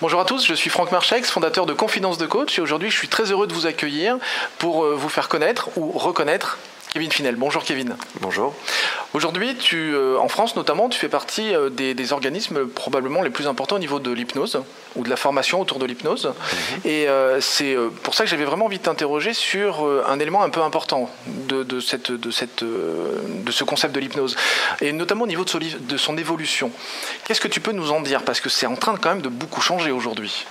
Bonjour à tous, je suis Franck Marchex, fondateur de Confidence de Coach et aujourd'hui je suis très heureux de vous accueillir pour euh, vous faire connaître ou reconnaître Kevin Finel. Bonjour Kevin. Bonjour. Aujourd'hui, tu, euh, en France notamment, tu fais partie euh, des, organismes probablement les plus importants au niveau de l'hypnose ou de la formation autour de l'hypnose. Mhm. Et euh, c'est pour ça que j'avais vraiment envie de t'interroger sur un élément un peu important de, cette, de, cette, de ce concept de l'hypnose, et notamment au niveau de son, de son évolution. Qu'est-ce que tu peux nous en dire? Parce que c'est en train quand même de beaucoup changer aujourd'hui.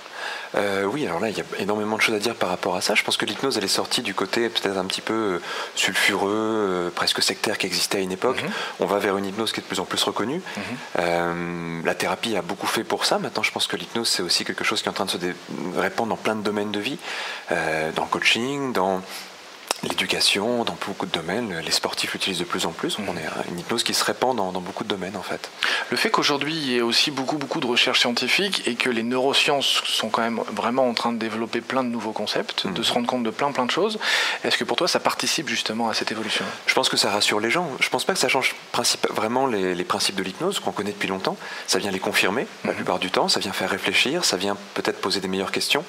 Euh, oui, alors là, il y a énormément de choses à dire par rapport à ça. Je pense que l'hypnose, elle est sortie du côté peut-être un petit peu euh, sulfureux, euh, presque sectaire qui existait à une époque. Mhm. On va vers une hypnose qui est de plus en plus reconnue. Mhm. la thérapie a beaucoup fait pour ça. Maintenant, je pense que l'hypnose, c'est aussi quelque chose qui est en train de se répandre dans plein de domaines de vie, dans le coaching, dans l'éducation, dans beaucoup de domaines, les sportifs l'utilisent de plus en plus. On est une hypnose qui se répand dans, beaucoup de domaines en fait. Le fait qu'aujourd'hui il y ait aussi beaucoup beaucoup de recherches scientifiques et que les neurosciences sont quand même vraiment en train de développer plein de nouveaux concepts, de mhm. se rendre compte de plein plein de choses, est-ce que pour toi ça participe justement à cette évolution? Je pense que ça rassure les gens. Je pense pas que ça change vraiment les, principes de l'hypnose qu'on connaît depuis longtemps. Ça vient les confirmer la mhm. plupart du temps, ça vient faire réfléchir, ça vient peut-être poser des meilleures questions.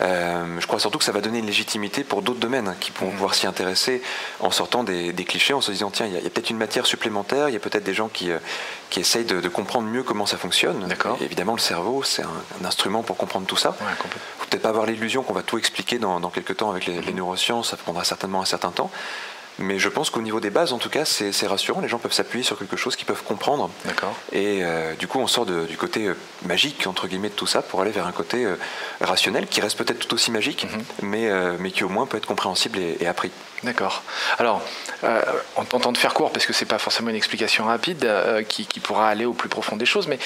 Euh, je crois surtout que ça va donner une légitimité pour d'autres domaines qui pourront pouvoir s'y intéresser en sortant des, clichés, en se disant tiens, il y a, peut-être une matière supplémentaire, il y a peut-être des gens qui, euh, qui essayent de, comprendre mieux comment ça fonctionne. évidemment, le cerveau, c'est un, instrument pour comprendre tout ça. Il ne faut peut-être pas avoir l'illusion qu'on va tout expliquer dans, quelques temps avec les, les neurosciences, ça prendra certainement un certain temps. Mais je pense qu'au niveau des bases, en tout cas, c'est rassurant. Les gens peuvent s'appuyer sur quelque chose qu'ils peuvent comprendre. D'accord. Et euh, du coup, on sort du côté euh, magique, entre guillemets, de tout ça pour aller vers un côté euh, rationnel qui reste peut-être tout aussi magique, mhm. mais, mais qui au moins peut être compréhensible et, appris. D'accord. Alors, en tentant de faire court, parce que c'est pas forcément une explication rapide qui, qui pourra aller au plus profond des choses, mais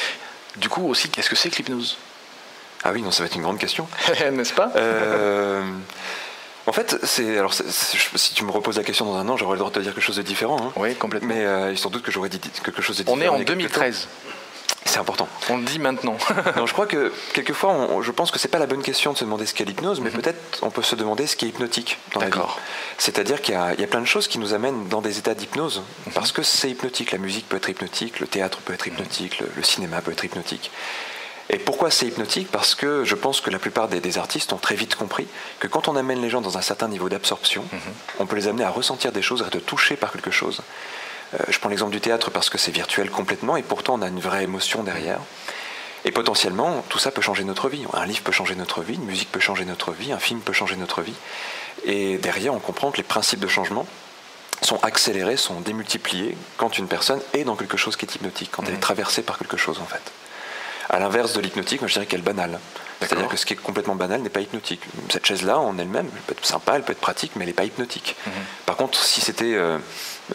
du coup aussi, qu'est-ce que c'est que l'hypnose? Ah oui, non, ça va être une grande question. N'est-ce pas? C'est alors si tu me reposes la question dans un an, j'aurais le droit de te dire quelque chose de différent. Hein. Oui, complètement. Mais euh, il sans doute que j'aurais dit quelque chose de différent. On est en 2013. C'est important. On le dit maintenant. non, je crois que quelquefois, je pense que c'est pas la bonne question de se demander ce qu'est l'hypnose, mais mhm. peut-être on peut se demander ce qui est hypnotique dans la vie. C'est-à-dire qu'il y, a plein de choses qui nous amènent dans des états d'hypnose mhm. parce que c'est hypnotique. La musique peut être hypnotique, le théâtre peut être hypnotique, le cinéma peut être hypnotique. Et pourquoi c'est hypnotique? Parce que je pense que la plupart des, artistes ont très vite compris que quand on amène les gens dans un certain niveau d'absorption, mhm. on peut les amener à ressentir des choses, à être touchés par quelque chose. Euh, je prends l'exemple du théâtre parce que c'est virtuel complètement et pourtant on a une vraie émotion derrière. Et potentiellement, tout ça peut changer notre vie. Un livre peut changer notre vie, une musique peut changer notre vie, un film peut changer notre vie. Et derrière, on comprend que les principes de changement sont accélérés, sont démultipliés quand une personne est dans quelque chose qui est hypnotique, quand elle est mhm. traversée par quelque chose en fait. À l'inverse de l'hypnotique, moi je dirais qu'elle est banale. C'est-à-dire que ce qui est complètement banal n'est pas hypnotique. Cette chaise-là, en elle-même, elle peut être sympa, elle peut être pratique, mais elle n'est pas hypnotique. Mhm. Par contre, si c'était euh,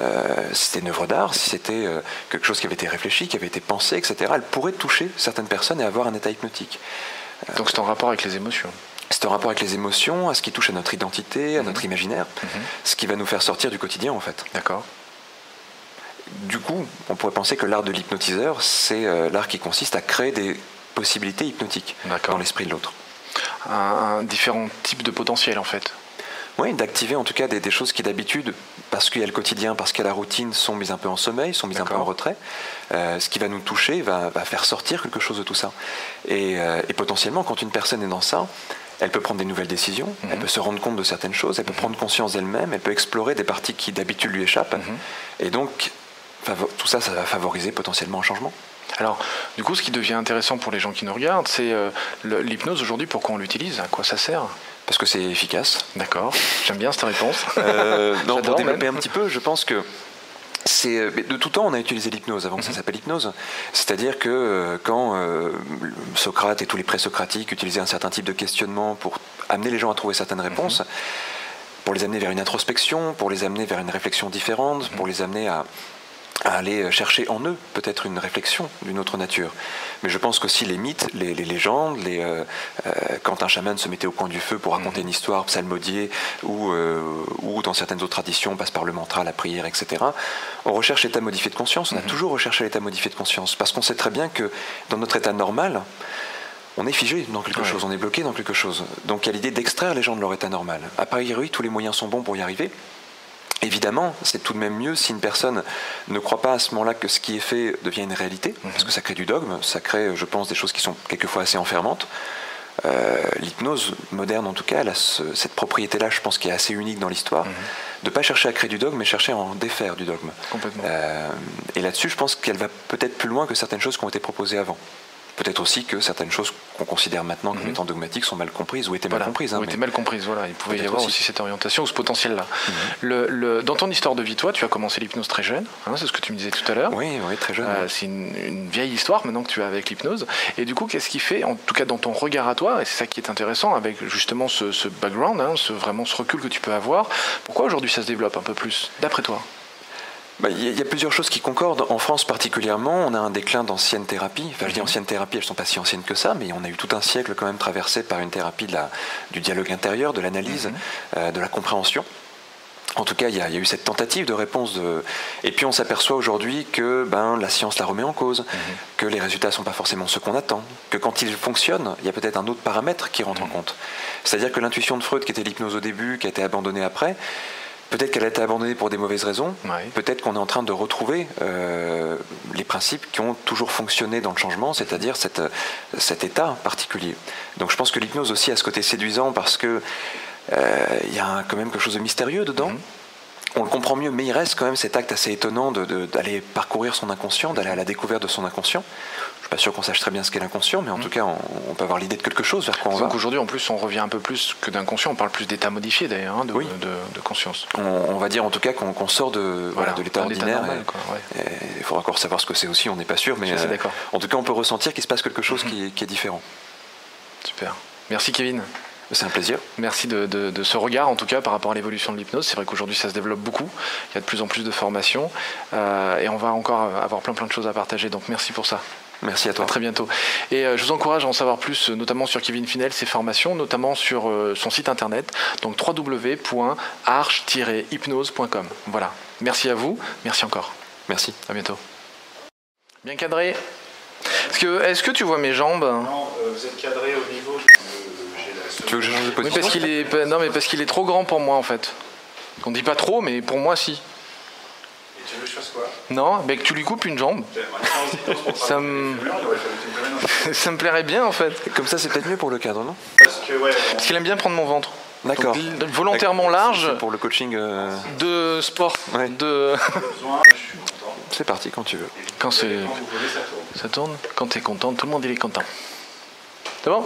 euh, une œuvre d'art, si c'était euh, quelque chose qui avait été réfléchi, qui avait été pensé, etc., elle pourrait toucher certaines personnes et avoir un état hypnotique. Donc c'est en rapport avec les émotions c'est en rapport avec les émotions, à ce qui touche à notre identité, à mhm. notre imaginaire, mhm. ce qui va nous faire sortir du quotidien en fait. D'accord du coup, on pourrait penser que l'art de l'hypnotiseur, c'est euh, l'art qui consiste à créer des possibilités hypnotiques dans l'esprit de l'autre. Un, différent type de potentiel en fait. Oui, d'activer en tout cas des, choses qui d'habitude, parce qu'il y a le quotidien, parce qu'il y a la routine, sont mises un peu en sommeil, sont mises un peu en retrait. Euh, ce qui va nous toucher va, faire sortir quelque chose de tout ça. Euh, et, potentiellement, quand une personne est dans ça, elle peut prendre des nouvelles décisions, elle mhm. peut se rendre compte de certaines choses, elle peut prendre conscience d'elle-même, elle peut explorer des parties qui d'habitude lui échappent. Mhm. Et donc, tout ça, ça va favoriser potentiellement un changement. Alors, du coup, ce qui devient intéressant pour les gens qui nous regardent, c'est euh, l'hypnose aujourd'hui, pourquoi on l'utilise? À quoi ça sert? Parce que c'est efficace. D'accord, j'aime bien cette réponse. Euh, non, pour développer un petit peu, je pense que c'est euh, de tout temps on a utilisé l'hypnose avant que ça mhm. s'appelle hypnose. C'est-à-dire que quand Socrate et tous les présocratiques utilisaient un certain type de questionnement pour amener les gens à trouver certaines réponses, mhm. pour les amener vers une introspection, pour les amener vers une réflexion différente, pour mhm. les amener à, à aller chercher en eux peut-être une réflexion d'une autre nature. Mais je pense qu'aussi les mythes, les, légendes, les, euh, euh, quand un chaman se mettait au coin du feu pour raconter mhm. une histoire psalmodiée, ou, euh, ou dans certaines autres traditions, on passe par le mantra, la prière, etc., on recherche l'état modifié de conscience, on a mhm. toujours recherché l'état modifié de conscience, parce qu'on sait très bien que dans notre état normal, on est figé dans quelque chose, on est bloqué dans quelque chose. Donc il y a l'idée d'extraire les gens de leur état normal. À Paris, oui, tous les moyens sont bons pour y arriver. Évidemment, c'est tout de même mieux si une personne ne croit pas à ce moment-là que ce qui est fait devient une réalité, mhm. parce que ça crée du dogme, ça crée, je pense, des choses qui sont quelquefois assez enfermantes. Euh, l'hypnose moderne, en tout cas, elle a cette propriété-là, je pense, qui est assez unique dans l'histoire, mhm. de ne pas chercher à créer du dogme, mais chercher à en défaire du dogme. Euh, et là-dessus, je pense qu'elle va peut-être plus loin que certaines choses qui ont été proposées avant. Peut-être aussi que certaines choses qu'on considère maintenant comme mhm. étant dogmatiques sont mal comprises ou étaient mal comprises. Hein, ou étaient mal comprises, voilà. Il pouvait y avoir aussi. cette orientation ou ce potentiel-là. Mhm. dans ton histoire de vie, toi, tu as commencé l'hypnose très jeune, hein, c'est ce que tu me disais tout à l'heure. Oui, oui, très jeune. Euh, c'est une, vieille histoire maintenant que tu as avec l'hypnose. Et du coup, qu'est-ce qui fait, en tout cas dans ton regard à toi, et c'est ça qui est intéressant avec justement ce, background, hein, ce, vraiment ce recul que tu peux avoir, pourquoi aujourd'hui ça se développe un peu plus, d'après toi? Il y a plusieurs choses qui concordent. En France particulièrement, on a un déclin d'anciennes thérapies. Enfin, je dis mhm. anciennes thérapies, elles ne sont pas si anciennes que ça, mais on a eu tout un siècle quand même traversé par une thérapie de la, du dialogue intérieur, de l'analyse, mhm. euh, de la compréhension. En tout cas, il y, a, eu cette tentative de réponse. De... Et puis on s'aperçoit aujourd'hui que ben, la science la remet en cause, mhm. que les résultats ne sont pas forcément ceux qu'on attend, que quand ils fonctionnent, il y a peut-être un autre paramètre qui rentre en compte. C'est-à-dire que l'intuition de Freud, qui était l'hypnose au début, qui a été abandonnée après, Peut-être qu'elle a été abandonnée pour des mauvaises raisons. Peut-être qu'on est en train de retrouver euh, les principes qui ont toujours fonctionné dans le changement, c'est-à-dire cet état particulier. Donc je pense que l'hypnose aussi a ce côté séduisant parce que euh, il y a quand même quelque chose de mystérieux dedans. Mhm. On le comprend mieux, mais il reste quand même cet acte assez étonnant d'aller parcourir son inconscient, d'aller à la découverte de son inconscient pas sûr qu'on sache très bien ce qu'est l'inconscient, mais en mm. tout cas, on, peut avoir l'idée de quelque chose vers quoi on va. Donc aujourd'hui, en plus, on revient un peu plus que d'inconscient, on parle plus d'état modifié d'ailleurs, hein, de, de, conscience. On, va dire en tout cas qu'on sort de, de l'état ordinaire. Il faudra encore savoir ce que c'est aussi, on n'est pas sûr, mais euh, en tout cas, on peut ressentir qu'il se passe quelque chose mm-hmm. qui, est, différent. Super. Merci Kevin. C'est un plaisir. Merci de, ce regard, en tout cas, par rapport à l'évolution de l'hypnose. C'est vrai qu'aujourd'hui, ça se développe beaucoup. Il y a de plus en plus de formations. Euh, et on va encore avoir plein, plein de choses à partager. Donc, merci pour ça. Merci à toi. À très bientôt. Et euh, je vous encourage à en savoir plus, euh, notamment sur Kevin Finel, ses formations, notamment sur euh, son site internet, donc www.arch-hypnose.com. Voilà. Merci à vous. Merci encore. Merci. À bientôt. Bien cadré. Est-ce que, est que tu vois mes jambes? Non, vous êtes cadré au niveau. Tu veux que je change de position parce qu'il est, non, mais parce qu'il est trop grand pour moi en fait. On dit pas trop, mais pour moi si. Tu veux que je fasse quoi? Non, mais que tu lui coupes une jambe. ça me... ça me plairait bien en fait. Comme ça, c'est peut-être mieux pour le cadre, non? Parce que ouais. Parce qu'il aime bien prendre mon ventre. D'accord. Volontairement large. Pour le coaching. Euh, de sport. De. c'est parti quand tu veux. Quand c'est. Ça tourne. Quand tu es content, tout le monde il est content. C'est bon?